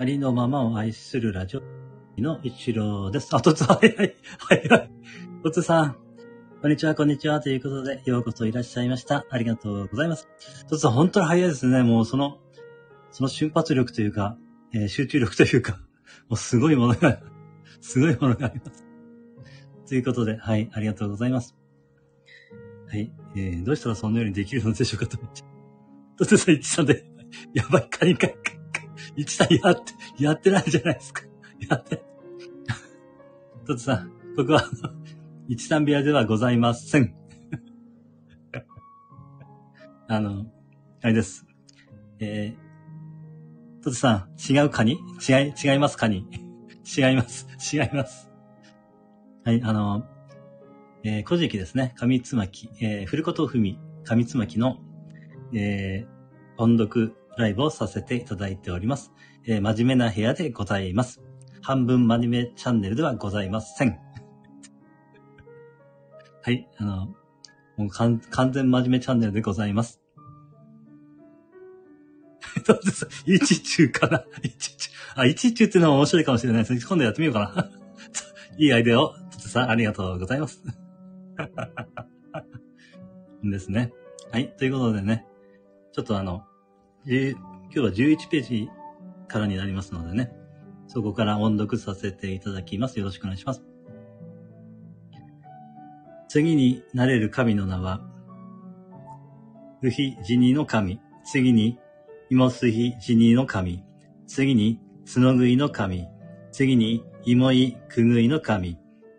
ありのままを愛するラジオの一郎です。あ、とつ、はいはい、はいはい。とつさん、こんにちは、こんにちは。ということで、ようこそいらっしゃいました。ありがとうございます。とつさん、本当に早いですね。もう、その、その瞬発力というか、えー集中力というか、もうすごいものが、すごいものがあります。ということで、はい、ありがとうございます。はい、えー、どうしたらそのようにできるのでしょうかと思って。とつさん、一さんで、やばい、カニカニカニカニ。一さん、やって、やってないじゃないですか。やって。とつさん、ここは、一三部屋ではございません。あの、あれです。えー、とつさん、違うカニ？違い、違います、カニ？違います。違います。はい、あの、えー、古事記ですね。上つまき、えー、古ことふみ、上つまきの、えー、音読ライブをさせていただいております。えー、真面目な部屋でございます。半分真面目チャンネルではございません。はい、あの、もう完全真面目チャンネルでございます。どうです？一中かな？一中。あ、一中っていうのも面白いかもしれないですね。今度やってみようかな。いいアイデアを、とつさ、ありがとうございます。ですね。はい、ということでね、ちょっとあの、今日は11ページからになりますのでね、そこから音読させていただきます。よろしくお願いします。次になれる神の名は、ウヒジニの神、次に、イモスヒジニの神、次に、ツノグイの神、次に、イモイクグイの神、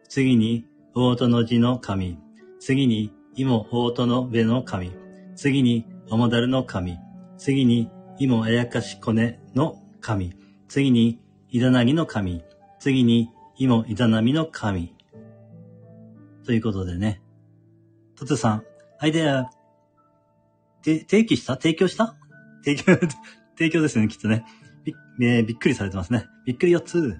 次に、オートの字の神、次に、イモオートのベの神、次に、オモダルの神、次に、イモあやかしコネの神、次に、イダナギの神、次に、イモイダナミの神。ということでね。トツさん、アイデア、て、提起した？提供した？提供、提供ですね、きっとね。び,、えーびっくりされてますね。びっくり4つ。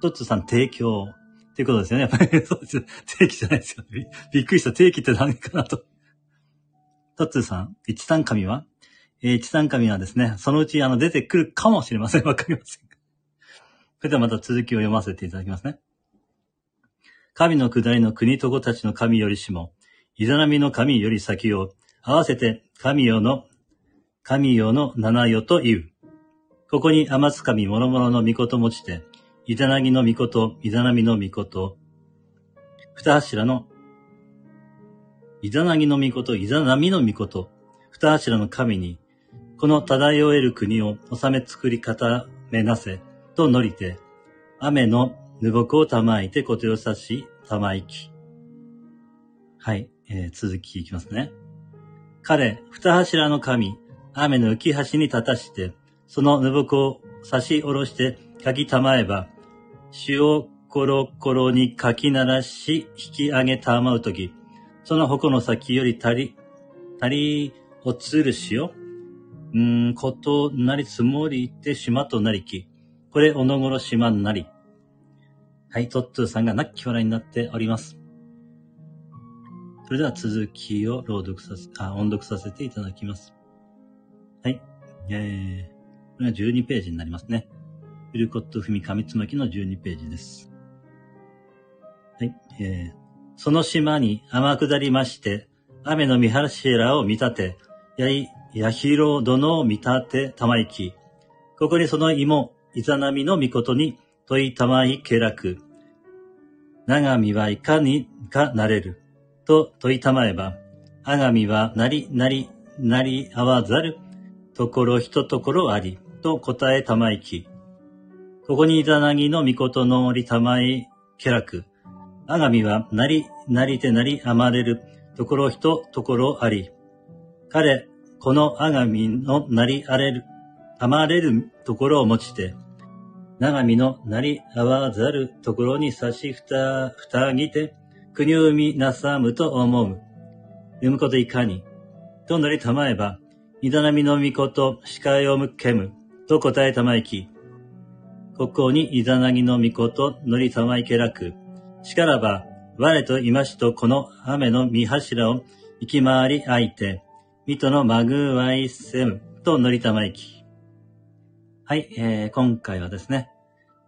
トツさん、提供。っていうことですよね。やっぱり、そうですよ。定期じゃないですよ。びびっくりした。定期って何かなと。トッツーさん、一三神は？えー一三神はですね、そのうちあの出てくるかもしれません。わかりません。それではまた続きを読ませていただきますね。神の下りの国とごたちの神よりしも、イザナミの神より先を、合わせて神よの、神よの七よと言う。ここに天津神諸々の御事持ちて、イザナギの御事、イザナミの御事、二柱の、イザナギの御事、イザナミの御事、二柱の神に、この漂える国を治め作り方めなせ、と乗りて、雨のぬぼくをたまいてことよさしたまいき。はい、えー続きいきますね。彼、二柱の神、雨の浮き橋に立たして、そのぬぼくを差し下ろしてかきたまえば、塩コロコロにかき鳴らし引き上げたまうとき、その矛の先より足り、足り落つる塩うん、ことなり積もりて島となりき、これおのごろ島なり。はい、トッツーさんが泣き笑いになっております。それでは続きを朗読させ、あ、音読させていただきます。はい。えー、これが12ページになりますね。ウルコット踏み上つまきの12ページです。はい。えー、その島に天下りまして、雨の見柱を見立て、やい、やひろ殿を見立て、たまいき。ここにその芋、いざなみの御事に問いたまいけらく。長みはいかにかなれる？と問いたまえば、あがみはなりなりなりあわざる？ところひとところあり。と答えたまいき。ここにいざなぎの御事のりたまいけらく。あがみはなりなりてなりあまれる？ところひとところあり。彼、このあがみのなりあれる、あまれるところを持ちて、長みのなりあわざるところに差しふた、ふたぎて、国を生みなさむと思う。読むこといかに。となりたまえば、いだなみのみこと視界を向けむ。と答えたまいき。ここにいざなぎのみことのりたまいけらく。しからば、我といましとこの雨の見柱を行き回りあいて、水戸のまぐわいせむとのりたまいき。はい、えー、今回はですね、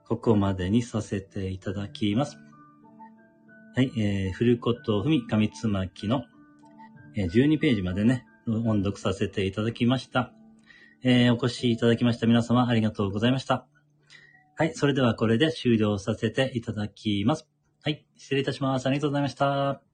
ここまでにさせていただきます。はい、えー、古ことふみ上つまきの、えー、12ページまでね、音読させていただきました。えー、お越しいただきました皆様ありがとうございました。はい、それではこれで終了させていただきます。はい、失礼いたします。ありがとうございました。